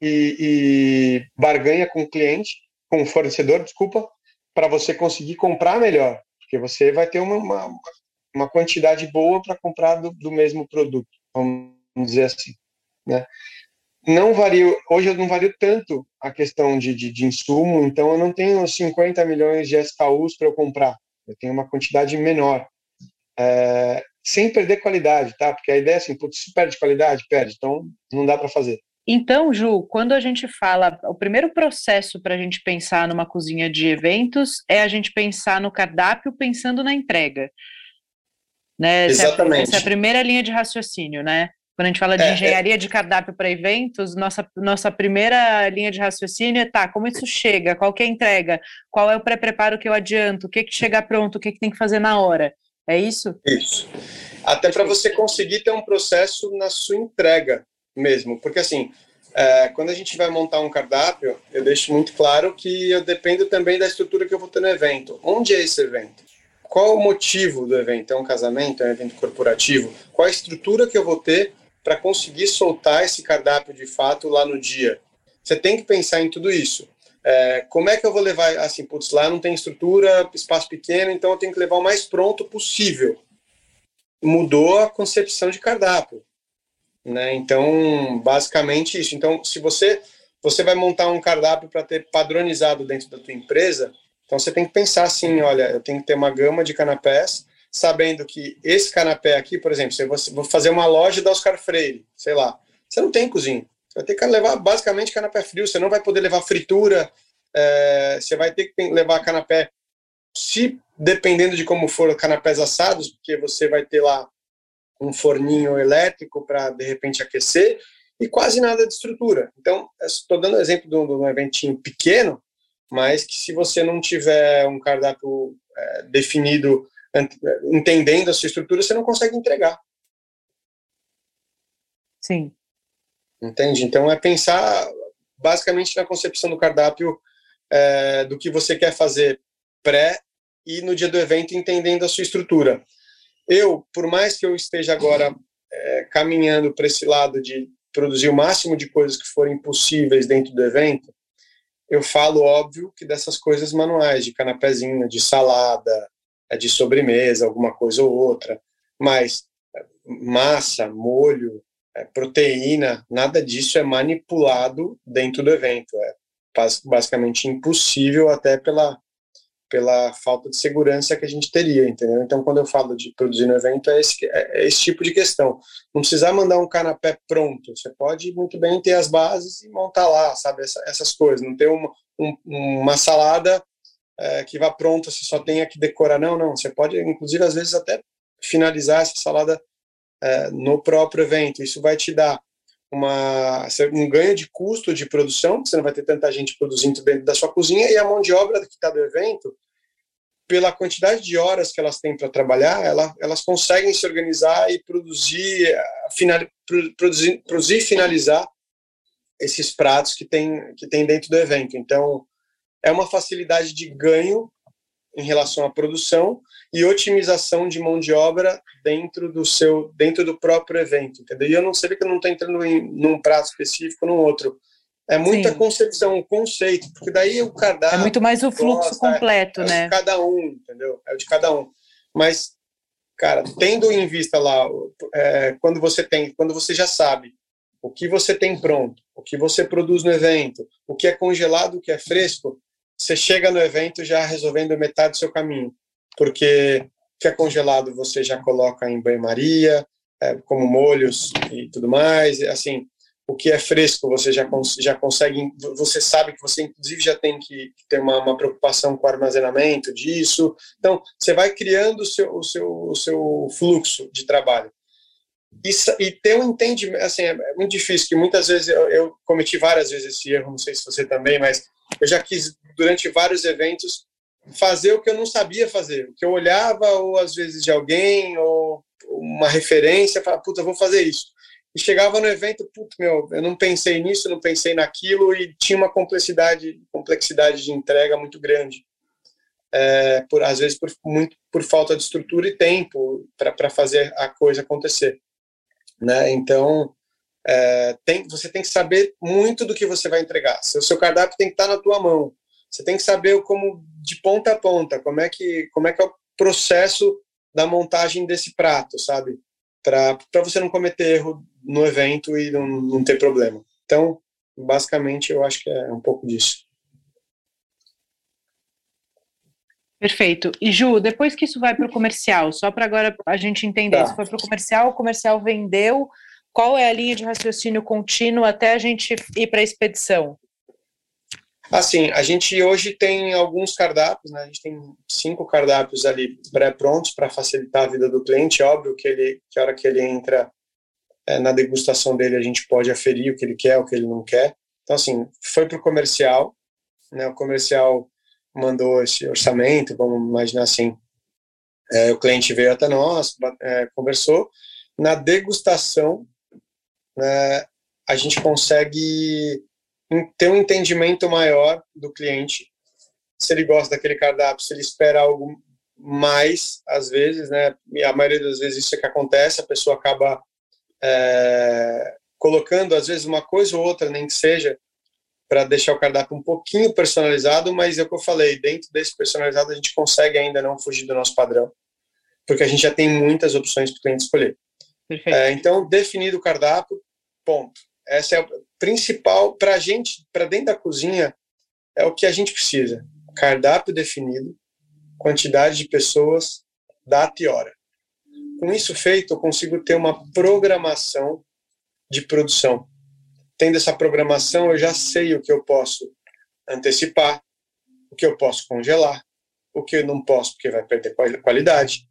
e, e barganha com o cliente, com o fornecedor, desculpa, para você conseguir comprar melhor, porque você vai ter uma, uma, uma quantidade boa para comprar do, do, mesmo produto, vamos dizer assim, né? Não vario, hoje eu não vario tanto a questão de, de, de insumo, então eu não tenho 50 milhões de SKUs para eu comprar, eu tenho uma quantidade menor, é, sem perder qualidade, tá? Porque a ideia é assim, putz, se perde qualidade, perde, então não dá para fazer. Então, Ju, quando a gente fala, o primeiro processo para a gente pensar numa cozinha de eventos é a gente pensar no cardápio pensando na entrega. Né? Exatamente. Essa é, a, essa é a primeira linha de raciocínio, né? Quando a gente fala de é, é. engenharia é... de cardápio para eventos, nossa, nossa primeira linha de raciocínio é tá, como isso chega, qual que é a entrega, qual é o pré-preparo que eu adianto, o que que chega pronto, o que que tem que fazer na hora. É isso? Isso. Até para você conseguir ter um processo na sua entrega mesmo. Porque, assim, é, quando a gente vai montar um cardápio, eu deixo muito claro que eu dependo também da estrutura que eu vou ter no evento. Onde é esse evento? Qual o motivo do evento? É um casamento? É um evento corporativo? Qual a estrutura que eu vou ter para conseguir soltar esse cardápio de fato lá no dia? Você tem que pensar em tudo isso. É, como é que eu vou levar, assim, putz, lá não tem estrutura, espaço pequeno, então eu tenho que levar o mais pronto possível. Mudou a concepção de cardápio. Né? Então, basicamente isso. Então, se você você vai montar um cardápio para ter padronizado dentro da tua empresa, então você tem que pensar assim, olha, eu tenho que ter uma gama de canapés, sabendo que esse canapé aqui, por exemplo, se você vou fazer uma loja da Oscar Freire, sei lá, você não tem cozinha, você vai ter que levar basicamente canapé frio, você não vai poder levar fritura, é, você vai ter que levar canapé, se dependendo de como for canapés assados, porque você vai ter lá um forninho elétrico para de repente aquecer e quase nada de estrutura. Então, estou dando exemplo de um, de um, eventinho pequeno, mas que se você não tiver um cardápio é, definido, entendendo a sua estrutura, você não consegue entregar. Sim. Entende? Então, é pensar basicamente na concepção do cardápio é, do que você quer fazer pré e no dia do evento entendendo a sua estrutura eu, por mais que eu esteja agora é, caminhando para esse lado de produzir o máximo de coisas que forem possíveis dentro do evento, eu falo, óbvio, que dessas coisas manuais, de canapézinho, de salada, de sobremesa, alguma coisa ou outra, mas é, massa, molho, é, proteína, nada disso é manipulado dentro do evento. É basicamente impossível até pela pela falta de segurança que a gente teria, entendeu? Então, quando eu falo de produzir no evento, é esse, é, é esse tipo de questão. Não precisar mandar um canapé pronto, você pode muito bem ter as bases e montar lá, sabe, Essa, essas coisas. Não ter uma, um, uma salada é, que vá pronta, você só tenha que decorar, não, não. Você pode, inclusive, às vezes até finalizar essa salada é, no próprio evento. Isso vai te dar uma, um ganho de custo de produção, você não vai ter tanta gente produzindo dentro da sua cozinha, e a mão de obra que está do evento, pela quantidade de horas que elas têm para trabalhar, ela, elas conseguem se organizar e produzir, final, produzir, produzir finalizar esses pratos que tem, que tem dentro do evento. Então, é uma facilidade de ganho em relação à produção e otimização de mão de obra dentro do seu dentro do próprio evento, entendeu? E eu não sei que eu não estou entrando em num prato específico ou num outro. É muita Sim. concepção, um conceito, porque daí o cardápio é muito mais o fluxo gosta, completo, é, é né? É de cada um, entendeu? É o de cada um. Mas, cara, tendo em vista lá, é, quando você tem, quando você já sabe o que você tem pronto, o que você produz no evento, o que é congelado, o que é fresco, você chega no evento já resolvendo metade do seu caminho, porque o que é congelado você já coloca em banho-maria, é, como molhos e tudo mais, assim, o que é fresco você já, cons já consegue, você sabe que você inclusive já tem que ter uma, uma, preocupação com o armazenamento disso, então você vai criando o seu, o seu, o seu fluxo de trabalho. E, e ter um entendimento, assim, é, é muito difícil, que muitas vezes eu, eu cometi várias vezes esse erro, não sei se você também, mas eu já quis, durante vários eventos, fazer o que eu não sabia fazer, o que eu olhava, ou às vezes de alguém, ou uma referência, falava, puta, vou fazer isso e chegava no evento, puto, meu, eu não pensei nisso, não pensei naquilo e tinha uma complexidade, complexidade de entrega muito grande. É, por às vezes por muito por falta de estrutura e tempo para fazer a coisa acontecer, né? Então é, tem, você tem que saber muito do que você vai entregar. Seu, seu cardápio tem que estar na tua mão. Você tem que saber como de ponta a ponta como é que como é que é o processo da montagem desse prato, sabe? Para você não cometer erro no evento e não, não ter problema. Então, basicamente, eu acho que é um pouco disso. Perfeito. E Ju, depois que isso vai para o comercial, só para agora a gente entender, tá. se foi para o comercial, o comercial vendeu, qual é a linha de raciocínio contínuo até a gente ir para a expedição? Assim, a gente hoje tem alguns cardápios, né? A gente tem cinco cardápios ali pré-prontos para facilitar a vida do cliente. Óbvio que ele, que a hora que ele entra é, na degustação dele a gente pode aferir o que ele quer, o que ele não quer. Então, assim, foi para o comercial, né, o comercial mandou esse orçamento, vamos imaginar assim, é, o cliente veio até nós, é, conversou. Na degustação, né, a gente consegue ter um entendimento maior do cliente, se ele gosta daquele cardápio, se ele espera algo mais, às vezes, né, e a maioria das vezes isso é que acontece, a pessoa acaba é, colocando às vezes uma coisa ou outra, nem que seja, para deixar o cardápio um pouquinho personalizado, mas é o que eu falei, dentro desse personalizado a gente consegue ainda não fugir do nosso padrão, porque a gente já tem muitas opções para o cliente escolher. É, então, definido o cardápio, ponto. Essa é a principal, para a gente, para dentro da cozinha, é o que a gente precisa. Cardápio definido, quantidade de pessoas, data e hora com isso feito, eu consigo ter uma programação de produção. Tendo essa programação, eu já sei o que eu posso antecipar, o que eu posso congelar, o que eu não posso, porque vai perder qualidade,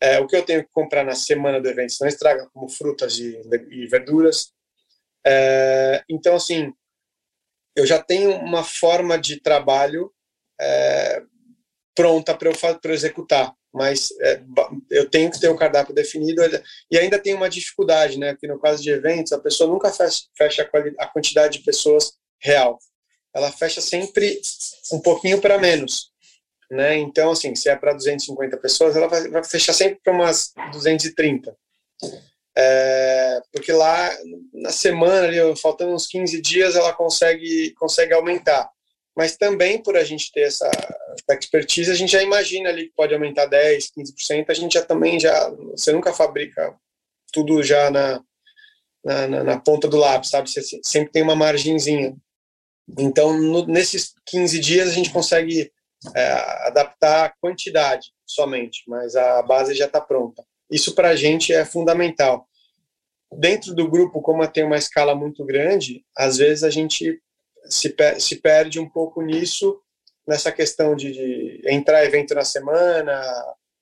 é, o que eu tenho que comprar na semana do evento, se não estraga, como frutas e, e verduras. É, então, assim, eu já tenho uma forma de trabalho é, pronta para eu, eu executar mas é, eu tenho que ter o cardápio definido e ainda tem uma dificuldade, né? Porque no caso de eventos, a pessoa nunca fecha, fecha a, a quantidade de pessoas real. Ela fecha sempre um pouquinho para menos, né? Então, assim, se é para 250 pessoas, ela vai, vai fechar sempre para umas 230. É, porque lá na semana, ali, faltando uns 15 dias, ela consegue, consegue aumentar mas também por a gente ter essa expertise, a gente já imagina ali que pode aumentar 10, 15%, a gente já também já, você nunca fabrica tudo já na, na, na, na ponta do lápis, sabe? Você sempre tem uma margenzinha. Então, no, nesses 15 dias a gente consegue é, adaptar a quantidade somente, mas a base já está pronta. Isso para a gente é fundamental. Dentro do grupo, como tem uma escala muito grande, às vezes a gente se, se perde um pouco nisso, nessa questão de, de entrar evento na semana,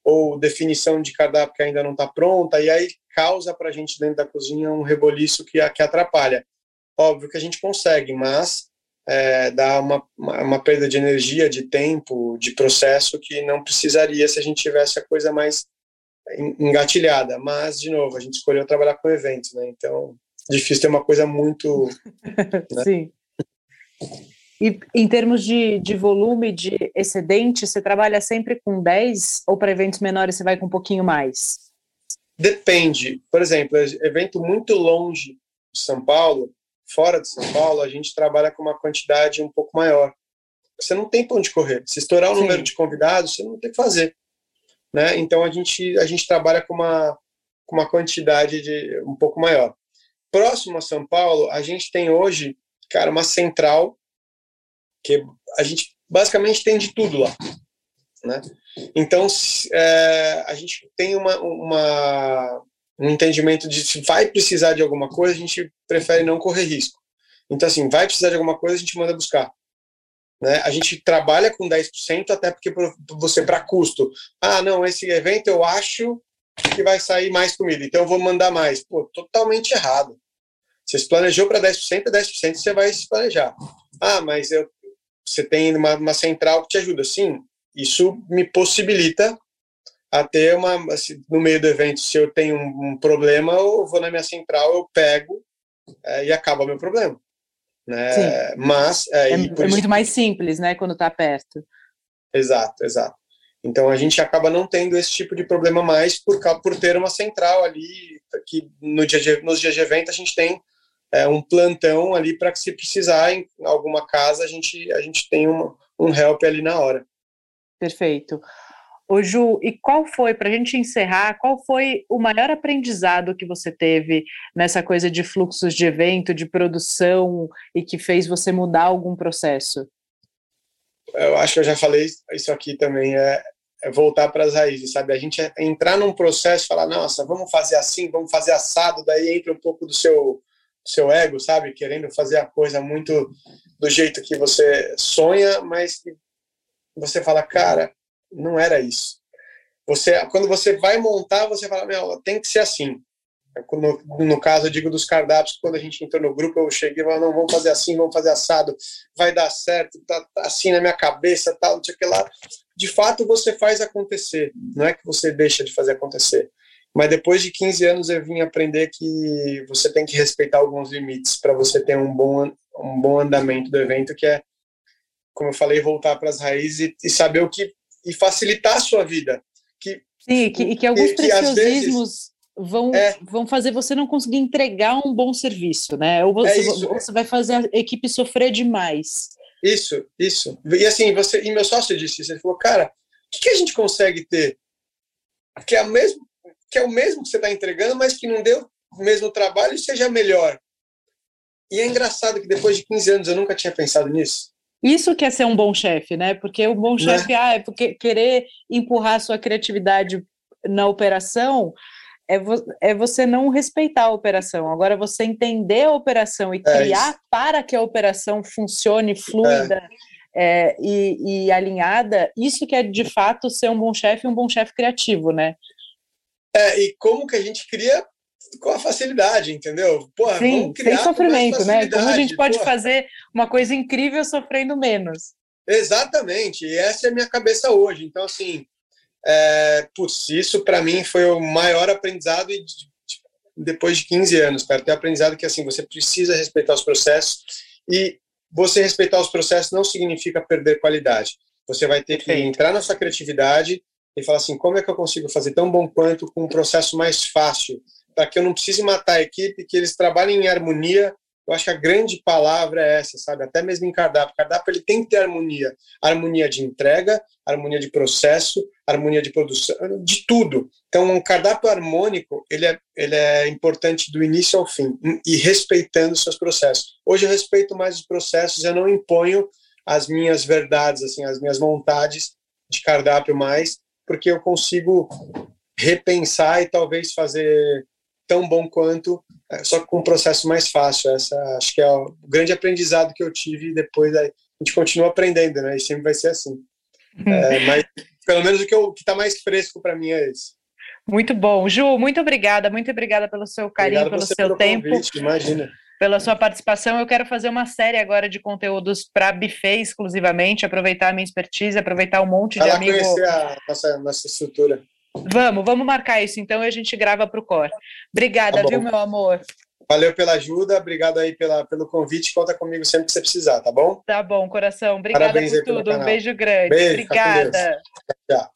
ou definição de cardápio que ainda não está pronta, e aí causa para a gente dentro da cozinha um reboliço que, que atrapalha. Óbvio que a gente consegue, mas é, dá uma, uma perda de energia, de tempo, de processo que não precisaria se a gente tivesse a coisa mais engatilhada. Mas, de novo, a gente escolheu trabalhar com eventos, né? Então, difícil ter uma coisa muito. *laughs* Né? Sim. E em termos de, de volume, de excedente, você trabalha sempre com 10 ou para eventos menores você vai com um pouquinho mais? Depende. Por exemplo, evento muito longe de São Paulo, fora de São Paulo, a gente trabalha com uma quantidade um pouco maior. Você não tem para onde correr. Se estourar o Sim. número de convidados, você não tem que fazer. Né? Então a gente, a gente trabalha com uma, com uma quantidade de um pouco maior próximo a São Paulo, a gente tem hoje, cara, uma central que a gente basicamente tem de tudo lá, né? Então, é, a gente tem uma, uma, um entendimento de se vai precisar de alguma coisa, a gente prefere não correr risco. Então, assim, vai precisar de alguma coisa, a gente manda buscar. Né? A gente trabalha com 10%, até porque você, para custo, ah, não, esse evento eu acho que vai sair mais comida, então eu vou mandar mais. Pô, totalmente errado. Você se planejou para 10%, 10% você vai se planejar. Ah, mas eu, você tem uma, uma central que te ajuda. Sim, isso me possibilita a ter uma, no meio do evento, se eu tenho um, um problema, eu vou na minha central, eu pego é, e acaba o meu problema. Né? Sim. Mas é, é, é muito mais simples, né, quando está perto. Exato, exato. Então a gente acaba não tendo esse tipo de problema mais por, por ter uma central ali que no dia nos dias de evento a gente tem é, um plantão ali para que se precisar em alguma casa a gente a gente tem um, um help ali na hora. Perfeito. Ô Ju, e qual foi, para a gente encerrar, qual foi o maior aprendizado que você teve nessa coisa de fluxos de evento, de produção, e que fez você mudar algum processo? Eu acho que eu já falei isso aqui também, é, é voltar para as raízes, sabe? A gente é entrar num processo e falar, nossa, vamos fazer assim, vamos fazer assado, daí entra um pouco do seu, seu ego, sabe? Querendo fazer a coisa muito do jeito que você sonha, mas você fala, cara, não era isso. Você, quando você vai montar, você fala, meu, tem que ser assim. No, no caso, eu digo dos cardápios, quando a gente entrou no grupo, eu cheguei e falei, não, vamos fazer assim, vamos fazer assado, vai dar certo, tá, tá assim na minha cabeça, tal, não sei o que lá. De fato, você faz acontecer, não é que você deixa de fazer acontecer. Mas depois de 15 anos, eu vim aprender que você tem que respeitar alguns limites para você ter um bom, um bom andamento do evento, que é, como eu falei, voltar para as raízes e, e saber o que e facilitar a sua vida. Que, Sim, que, e que alguns que, preciosismos vão, é, vão fazer você não conseguir entregar um bom serviço, né? Ou você, é ou você vai fazer a equipe sofrer demais. Isso, isso. E assim, você e meu sócio disse isso, ele falou, cara, o que, a gente consegue ter que é, mesmo, que é o mesmo que você está entregando, mas que não deu o mesmo trabalho e seja melhor? E é engraçado que depois de 15 anos eu nunca tinha pensado nisso. Isso que é ser um bom chefe, né? Porque o bom né? chefe, ah, é porque querer empurrar a sua criatividade na operação é, vo é você não respeitar a operação. Agora, você entender a operação e é criar isso. para que a operação funcione fluida é. é. e, e, alinhada, isso que é de fato ser um bom chefe e um bom chefe criativo, né? É, e como que a gente cria com a facilidade, entendeu? Porra, Sim, sem sofrimento, né? Como a gente pode porra. fazer uma coisa incrível sofrendo menos. Exatamente, e essa é a minha cabeça hoje. Então, assim, é, putz, isso para mim foi o maior aprendizado e depois de 15 anos, cara, ter aprendizado que assim, você precisa respeitar os processos e você respeitar os processos não significa perder qualidade. Você vai ter que entrar na sua criatividade e falar assim, como é que eu consigo fazer tão bom quanto com um processo mais fácil, para que eu não precise matar a equipe, que eles trabalhem em harmonia. Eu acho que a grande palavra é essa, sabe? Até mesmo em cardápio. Cardápio ele tem que ter harmonia. Harmonia de entrega, harmonia de processo, harmonia de produção, de tudo. Então, um cardápio harmônico, ele é, ele é importante do início ao fim, e respeitando seus processos. Hoje eu respeito mais os processos, eu não imponho as minhas verdades, assim, as minhas vontades de cardápio mais, porque eu consigo repensar e talvez fazer tão bom quanto, é, só com um processo mais fácil. Essa acho que é o grande aprendizado que eu tive e depois a gente continua aprendendo, né? E sempre vai ser assim. Uhum. É, mas pelo menos o que está mais fresco para mim é esse. Muito bom. Ju, muito obrigada, muito obrigada pelo seu carinho, Obrigado pelo seu pelo tempo. Convite, imagina. Pela sua participação, eu quero fazer uma série agora de conteúdos para buffet exclusivamente, aproveitar a minha expertise, aproveitar um monte Vai de amigos. conhecer a nossa, nossa estrutura. Vamos, vamos marcar isso então e a gente grava para o Core. Obrigada, tá viu, meu amor? Valeu pela ajuda, obrigado aí pela, pelo convite. Conta comigo sempre que você precisar, tá bom? Tá bom, coração. Obrigada Parabéns por tudo. Um beijo grande. Beijo, Obrigada. Tchau.